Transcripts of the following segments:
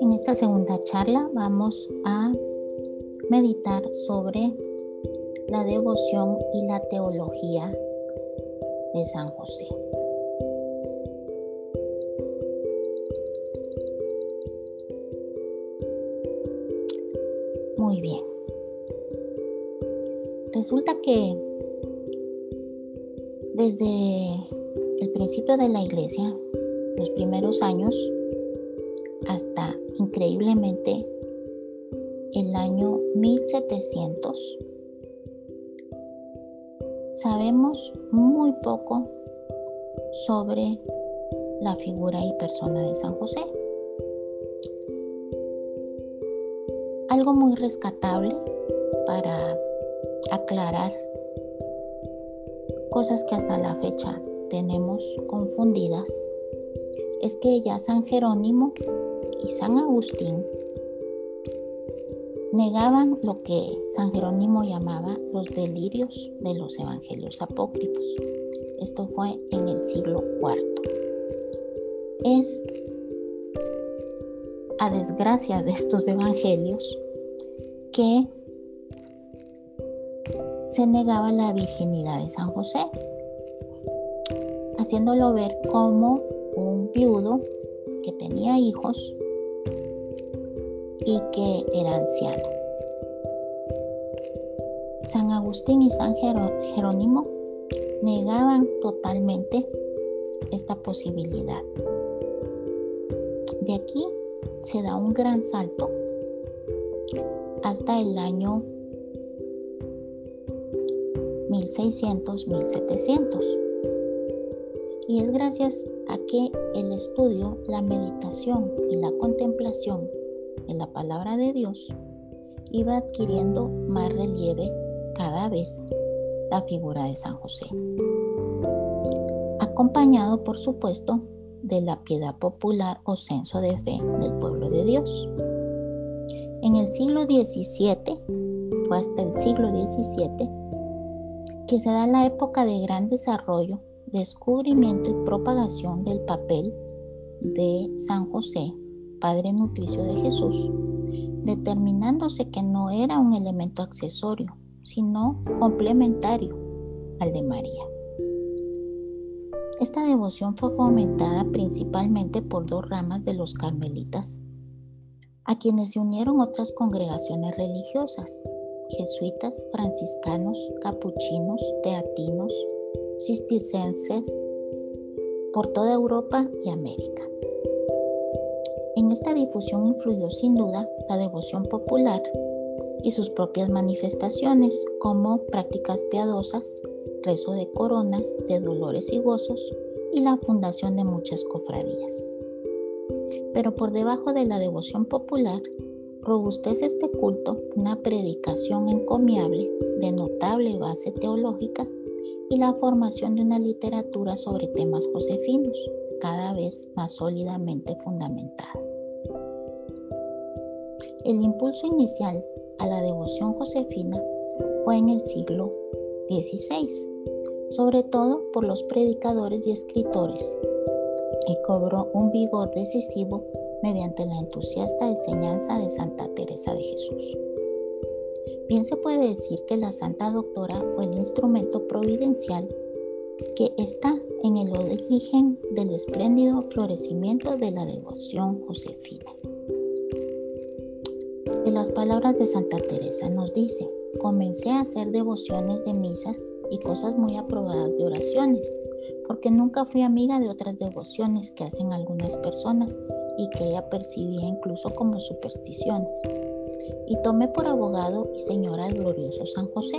En esta segunda charla vamos a meditar sobre la devoción y la teología de San José. Muy bien. Resulta que desde el principio de la iglesia, los primeros años, hasta increíblemente el año 1700, sabemos muy poco sobre la figura y persona de San José. Algo muy rescatable para aclarar cosas que hasta la fecha tenemos confundidas es que ya San Jerónimo y San Agustín negaban lo que San Jerónimo llamaba los delirios de los evangelios apócrifos. Esto fue en el siglo IV. Es a desgracia de estos evangelios que se negaba la virginidad de San José, haciéndolo ver como un viudo que tenía hijos y que era anciano. San Agustín y San Jerónimo negaban totalmente esta posibilidad. De aquí se da un gran salto hasta el año 1600, 1700. Y es gracias a que el estudio, la meditación y la contemplación en la palabra de Dios iba adquiriendo más relieve cada vez la figura de San José. Acompañado, por supuesto, de la piedad popular o censo de fe del pueblo de Dios. En el siglo XVII, fue hasta el siglo XVII, que se da la época de gran desarrollo, descubrimiento y propagación del papel de San José, Padre Nutricio de Jesús, determinándose que no era un elemento accesorio, sino complementario al de María. Esta devoción fue fomentada principalmente por dos ramas de los carmelitas, a quienes se unieron otras congregaciones religiosas, jesuitas, franciscanos, capuchinos, teatinos, cisticenses, por toda Europa y América. En esta difusión influyó sin duda la devoción popular y sus propias manifestaciones como prácticas piadosas, rezo de coronas, de dolores y gozos y la fundación de muchas cofradías. Pero por debajo de la devoción popular robustece este culto una predicación encomiable de notable base teológica y la formación de una literatura sobre temas josefinos, cada vez más sólidamente fundamentada. El impulso inicial a la devoción josefina fue en el siglo XVI, sobre todo por los predicadores y escritores, y cobró un vigor decisivo mediante la entusiasta enseñanza de Santa Teresa de Jesús. Bien se puede decir que la Santa Doctora fue el instrumento providencial que está en el origen del espléndido florecimiento de la devoción josefina. De las palabras de Santa Teresa nos dice, comencé a hacer devociones de misas y cosas muy aprobadas de oraciones, porque nunca fui amiga de otras devociones que hacen algunas personas y que ella percibía incluso como supersticiones. Y tomé por abogado y señora al glorioso San José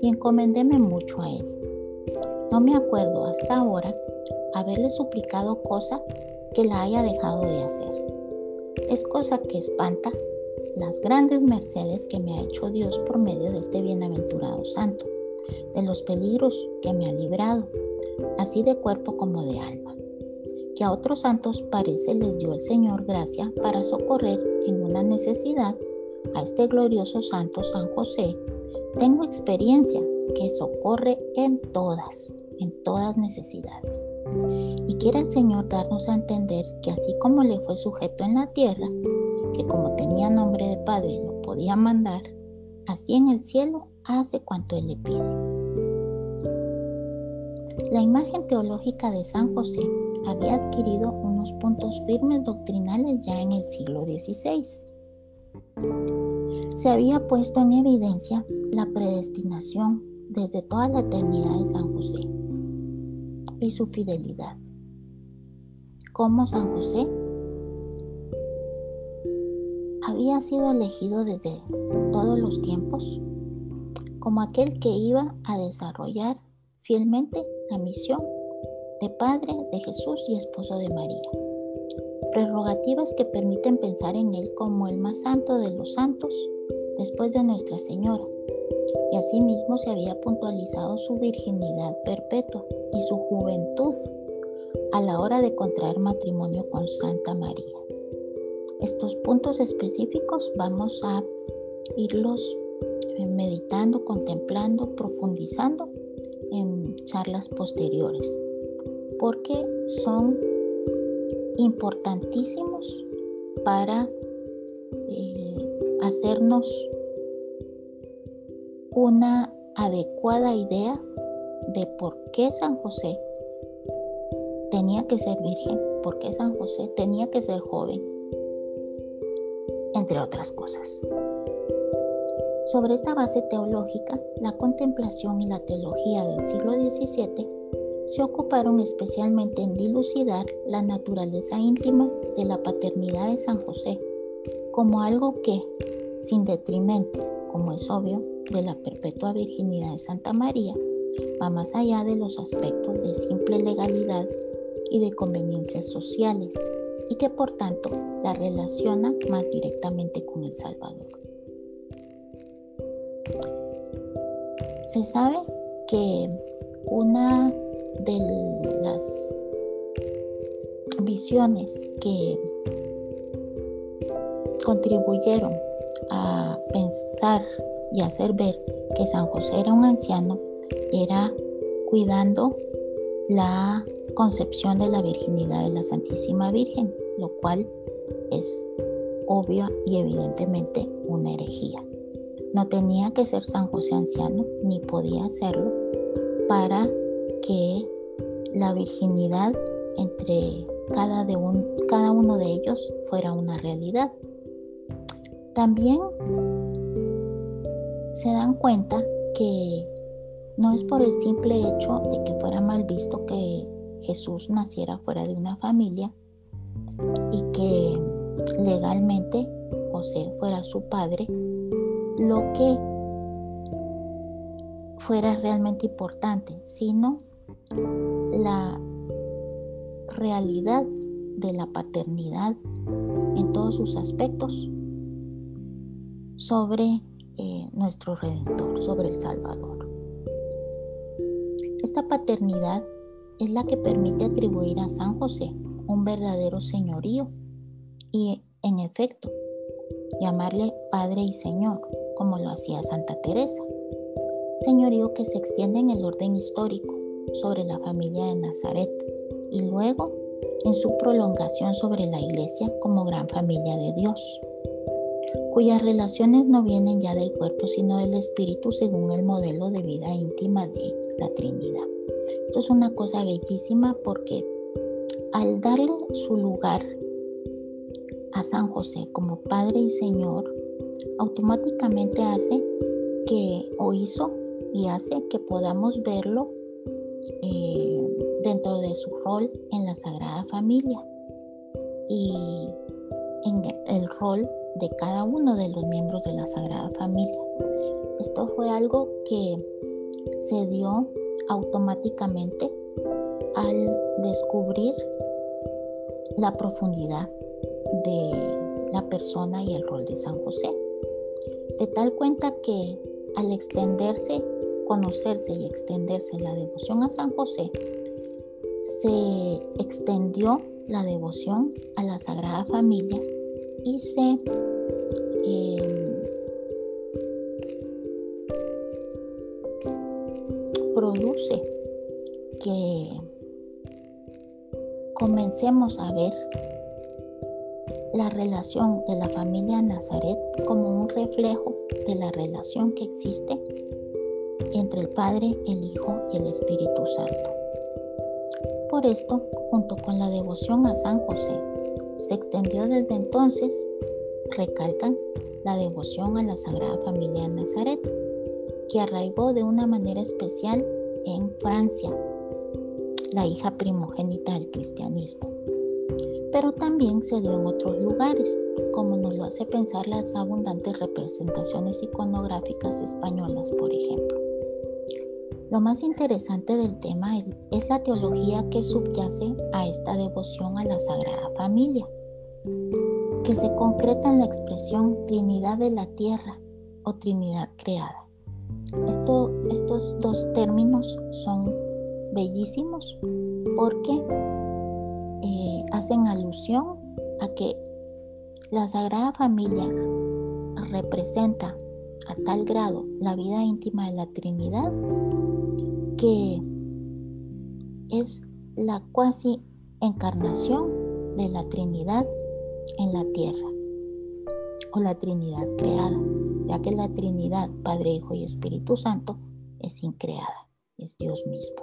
y encomendéme mucho a él. No me acuerdo hasta ahora haberle suplicado cosa que la haya dejado de hacer. Es cosa que espanta las grandes mercedes que me ha hecho Dios por medio de este bienaventurado santo, de los peligros que me ha librado, así de cuerpo como de alma que a otros santos parece les dio el Señor gracia para socorrer en una necesidad a este glorioso santo San José, tengo experiencia que socorre en todas, en todas necesidades. Y quiere el Señor darnos a entender que así como le fue sujeto en la tierra, que como tenía nombre de Padre lo podía mandar, así en el cielo hace cuanto Él le pide. La imagen teológica de San José había adquirido unos puntos firmes doctrinales ya en el siglo XVI. Se había puesto en evidencia la predestinación desde toda la eternidad de San José y su fidelidad. Como San José había sido elegido desde todos los tiempos como aquel que iba a desarrollar fielmente la misión de Padre de Jesús y esposo de María. Prerrogativas que permiten pensar en Él como el más santo de los santos después de Nuestra Señora. Y asimismo se había puntualizado su virginidad perpetua y su juventud a la hora de contraer matrimonio con Santa María. Estos puntos específicos vamos a irlos eh, meditando, contemplando, profundizando en charlas posteriores, porque son importantísimos para eh, hacernos una adecuada idea de por qué San José tenía que ser virgen, por qué San José tenía que ser joven, entre otras cosas. Sobre esta base teológica, la contemplación y la teología del siglo XVII se ocuparon especialmente en dilucidar la naturaleza íntima de la paternidad de San José como algo que, sin detrimento, como es obvio, de la perpetua virginidad de Santa María, va más allá de los aspectos de simple legalidad y de conveniencias sociales, y que por tanto la relaciona más directamente con el Salvador. Se sabe que una de las visiones que contribuyeron a pensar y hacer ver que San José era un anciano era cuidando la concepción de la virginidad de la Santísima Virgen, lo cual es obvia y evidentemente una herejía. No tenía que ser San José anciano, ni podía serlo, para que la virginidad entre cada, de cada uno de ellos fuera una realidad. También se dan cuenta que no es por el simple hecho de que fuera mal visto que Jesús naciera fuera de una familia y que legalmente José fuera su padre, lo que fuera realmente importante, sino la realidad de la paternidad en todos sus aspectos sobre eh, nuestro Redentor, sobre el Salvador. Esta paternidad es la que permite atribuir a San José un verdadero señorío y, en efecto, llamarle Padre y Señor, como lo hacía Santa Teresa. Señorío que se extiende en el orden histórico sobre la familia de Nazaret y luego en su prolongación sobre la Iglesia como gran familia de Dios cuyas relaciones no vienen ya del cuerpo, sino del espíritu según el modelo de vida íntima de la Trinidad. Esto es una cosa bellísima porque al darle su lugar a San José como Padre y Señor, automáticamente hace que, o hizo y hace que podamos verlo eh, dentro de su rol en la Sagrada Familia y en el rol de cada uno de los miembros de la Sagrada Familia. Esto fue algo que se dio automáticamente al descubrir la profundidad de la persona y el rol de San José. De tal cuenta que al extenderse, conocerse y extenderse la devoción a San José, se extendió la devoción a la Sagrada Familia y se em, produce que comencemos a ver la relación de la familia Nazaret como un reflejo de la relación que existe entre el Padre, el Hijo y el Espíritu Santo. Por esto, junto con la devoción a San José, se extendió desde entonces, recalcan, la devoción a la Sagrada Familia Nazaret, que arraigó de una manera especial en Francia, la hija primogénita del cristianismo pero también se dio en otros lugares, como nos lo hace pensar las abundantes representaciones iconográficas españolas, por ejemplo. Lo más interesante del tema es la teología que subyace a esta devoción a la Sagrada Familia, que se concreta en la expresión Trinidad de la Tierra o Trinidad creada. estos dos términos son bellísimos porque hacen alusión a que la Sagrada Familia representa a tal grado la vida íntima de la Trinidad que es la cuasi encarnación de la Trinidad en la tierra o la Trinidad creada, ya que la Trinidad, Padre, Hijo y Espíritu Santo, es increada, es Dios mismo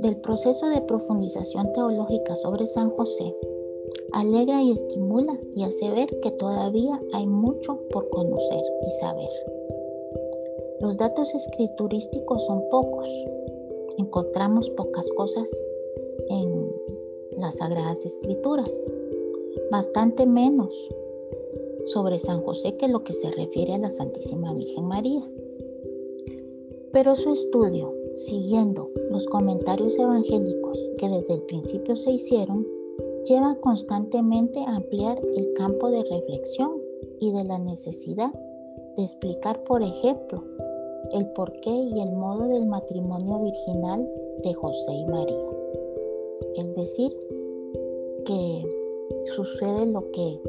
del proceso de profundización teológica sobre San José, alegra y estimula y hace ver que todavía hay mucho por conocer y saber. Los datos escriturísticos son pocos. Encontramos pocas cosas en las Sagradas Escrituras, bastante menos sobre San José que lo que se refiere a la Santísima Virgen María. Pero su estudio siguiendo los comentarios evangélicos que desde el principio se hicieron, lleva constantemente a ampliar el campo de reflexión y de la necesidad de explicar, por ejemplo, el porqué y el modo del matrimonio virginal de José y María. Es decir, que sucede lo que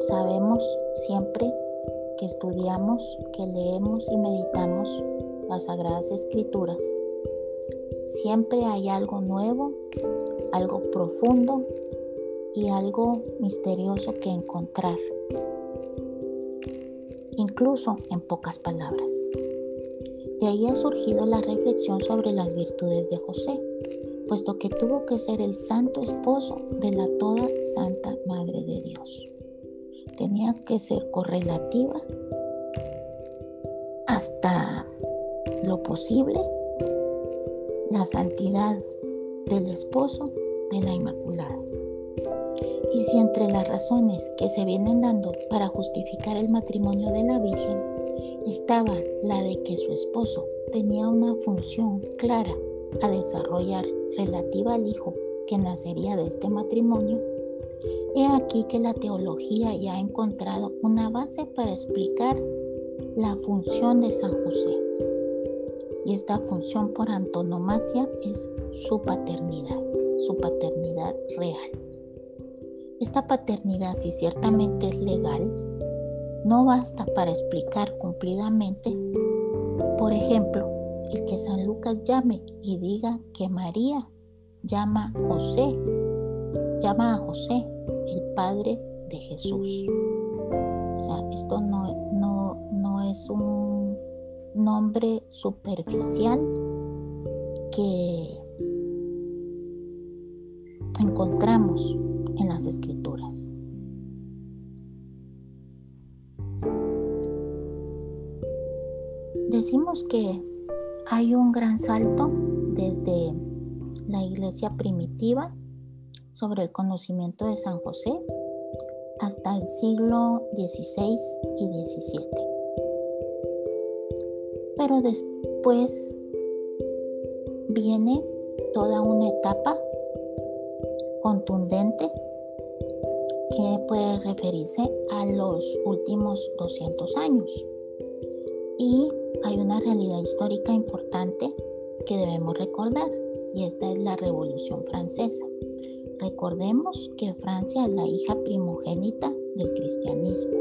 sabemos siempre que estudiamos, que leemos y meditamos las Sagradas Escrituras, siempre hay algo nuevo, algo profundo y algo misterioso que encontrar, incluso en pocas palabras. De ahí ha surgido la reflexión sobre las virtudes de José, puesto que tuvo que ser el santo esposo de la toda Santa Madre de Dios. Tenía que ser correlativa hasta lo posible la santidad del esposo de la Inmaculada. Y si entre las razones que se vienen dando para justificar el matrimonio de la Virgen estaba la de que su esposo tenía una función clara a desarrollar relativa al hijo que nacería de este matrimonio, he aquí que la teología ya ha encontrado una base para explicar la función de San José y esta función por antonomasia es su paternidad, su paternidad real. Esta paternidad, si ciertamente es legal, no basta para explicar cumplidamente, por ejemplo, el que San Lucas llame y diga que María llama a José, llama a José el padre de Jesús. O sea, esto no, no, no es un nombre superficial que encontramos en las escrituras. Decimos que hay un gran salto desde la iglesia primitiva sobre el conocimiento de San José hasta el siglo XVI y XVII. Pero después viene toda una etapa contundente que puede referirse a los últimos 200 años. Hay una realidad histórica importante que debemos recordar y esta es la Revolución Francesa. Recordemos que Francia es la hija primogénita del cristianismo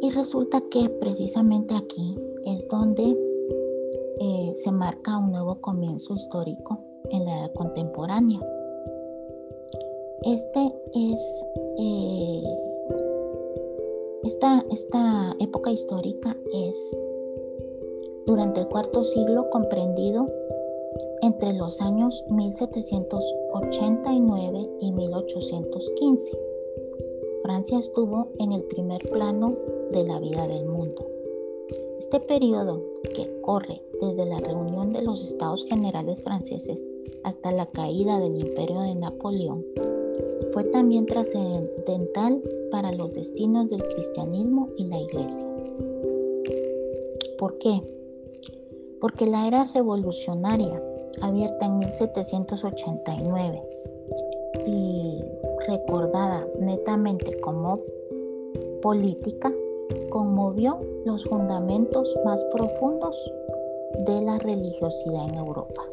y resulta que precisamente aquí es donde se marca un nuevo comienzo histórico en la edad contemporánea. Este es eh, esta, esta época histórica es durante el cuarto siglo comprendido entre los años 1789 y 1815. Francia estuvo en el primer plano de la vida del mundo. Este periodo, que corre desde la reunión de los estados generales franceses hasta la caída del imperio de Napoleón, fue también trascendental para los destinos del cristianismo y la iglesia. ¿Por qué? Porque la era revolucionaria, abierta en 1789 y recordada netamente como política, conmovió los fundamentos más profundos de la religiosidad en Europa.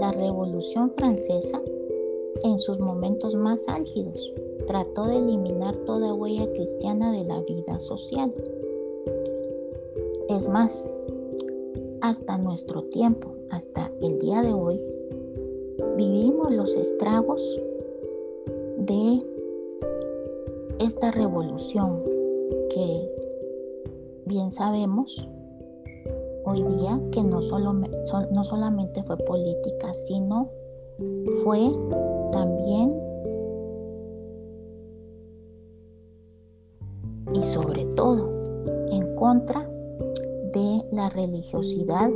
La Revolución Francesa, en sus momentos más álgidos, trató de eliminar toda huella cristiana de la vida social. Es más, hasta nuestro tiempo, hasta el día de hoy, vivimos los estragos de esta revolución que bien sabemos hoy día que no, solo, no solamente fue política, sino fue también y sobre todo en contra de la religiosidad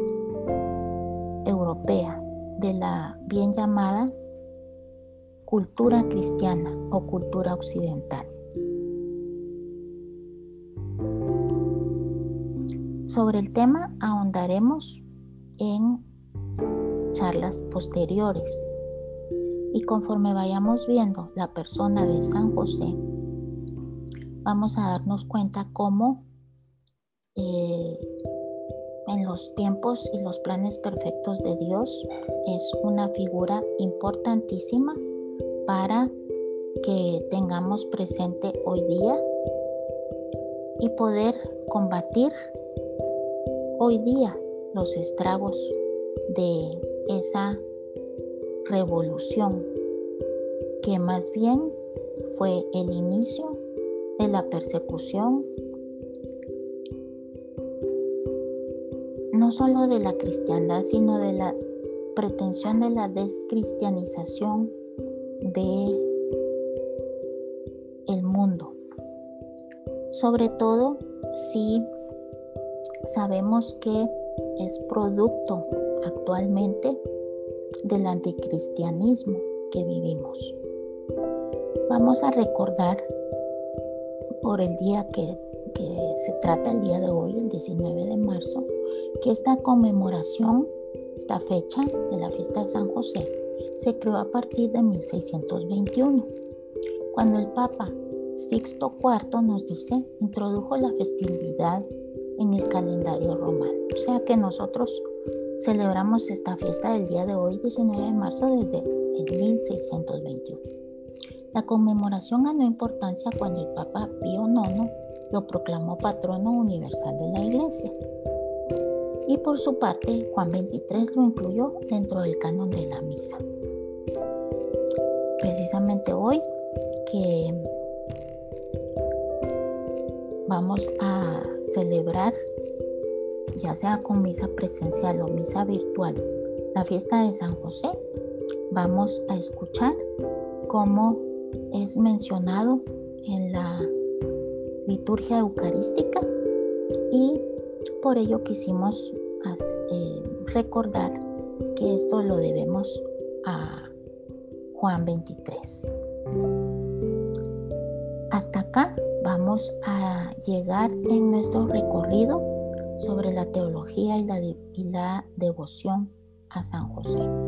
europea, de la bien llamada cultura cristiana o cultura occidental. Sobre el tema ahondaremos en charlas posteriores y conforme vayamos viendo la persona de San José, vamos a darnos cuenta cómo eh, en los tiempos y los planes perfectos de Dios es una figura importantísima para que tengamos presente hoy día y poder combatir hoy día los estragos de esa revolución que más bien fue el inicio de la persecución no solo de la cristiandad, sino de la pretensión de la descristianización de el mundo. Sobre todo si sabemos que es producto actualmente del anticristianismo que vivimos. Vamos a recordar por el día que, se trata el día de hoy, el 19 de marzo, que esta conmemoración, esta fecha de la fiesta de San José, se creó a partir de 1621, cuando el Papa Sixto IV nos dice, introdujo la festividad en el calendario romano. O sea que nosotros celebramos esta fiesta del día de hoy, 19 de marzo, desde el 1621. La conmemoración ganó importancia cuando el Papa Pío IX lo proclamó patrono universal de la Iglesia. Y por su parte, Juan XXIII lo incluyó dentro del canon de la misa. Precisamente hoy que vamos a celebrar, ya sea con misa presencial o misa virtual, la fiesta de San José, vamos a escuchar cómo es mencionado en la liturgia eucarística y por ello quisimos eh, recordar que esto lo debemos a Juan 23. Hasta acá vamos a llegar en nuestro recorrido sobre la teología y la, y la devoción a San José.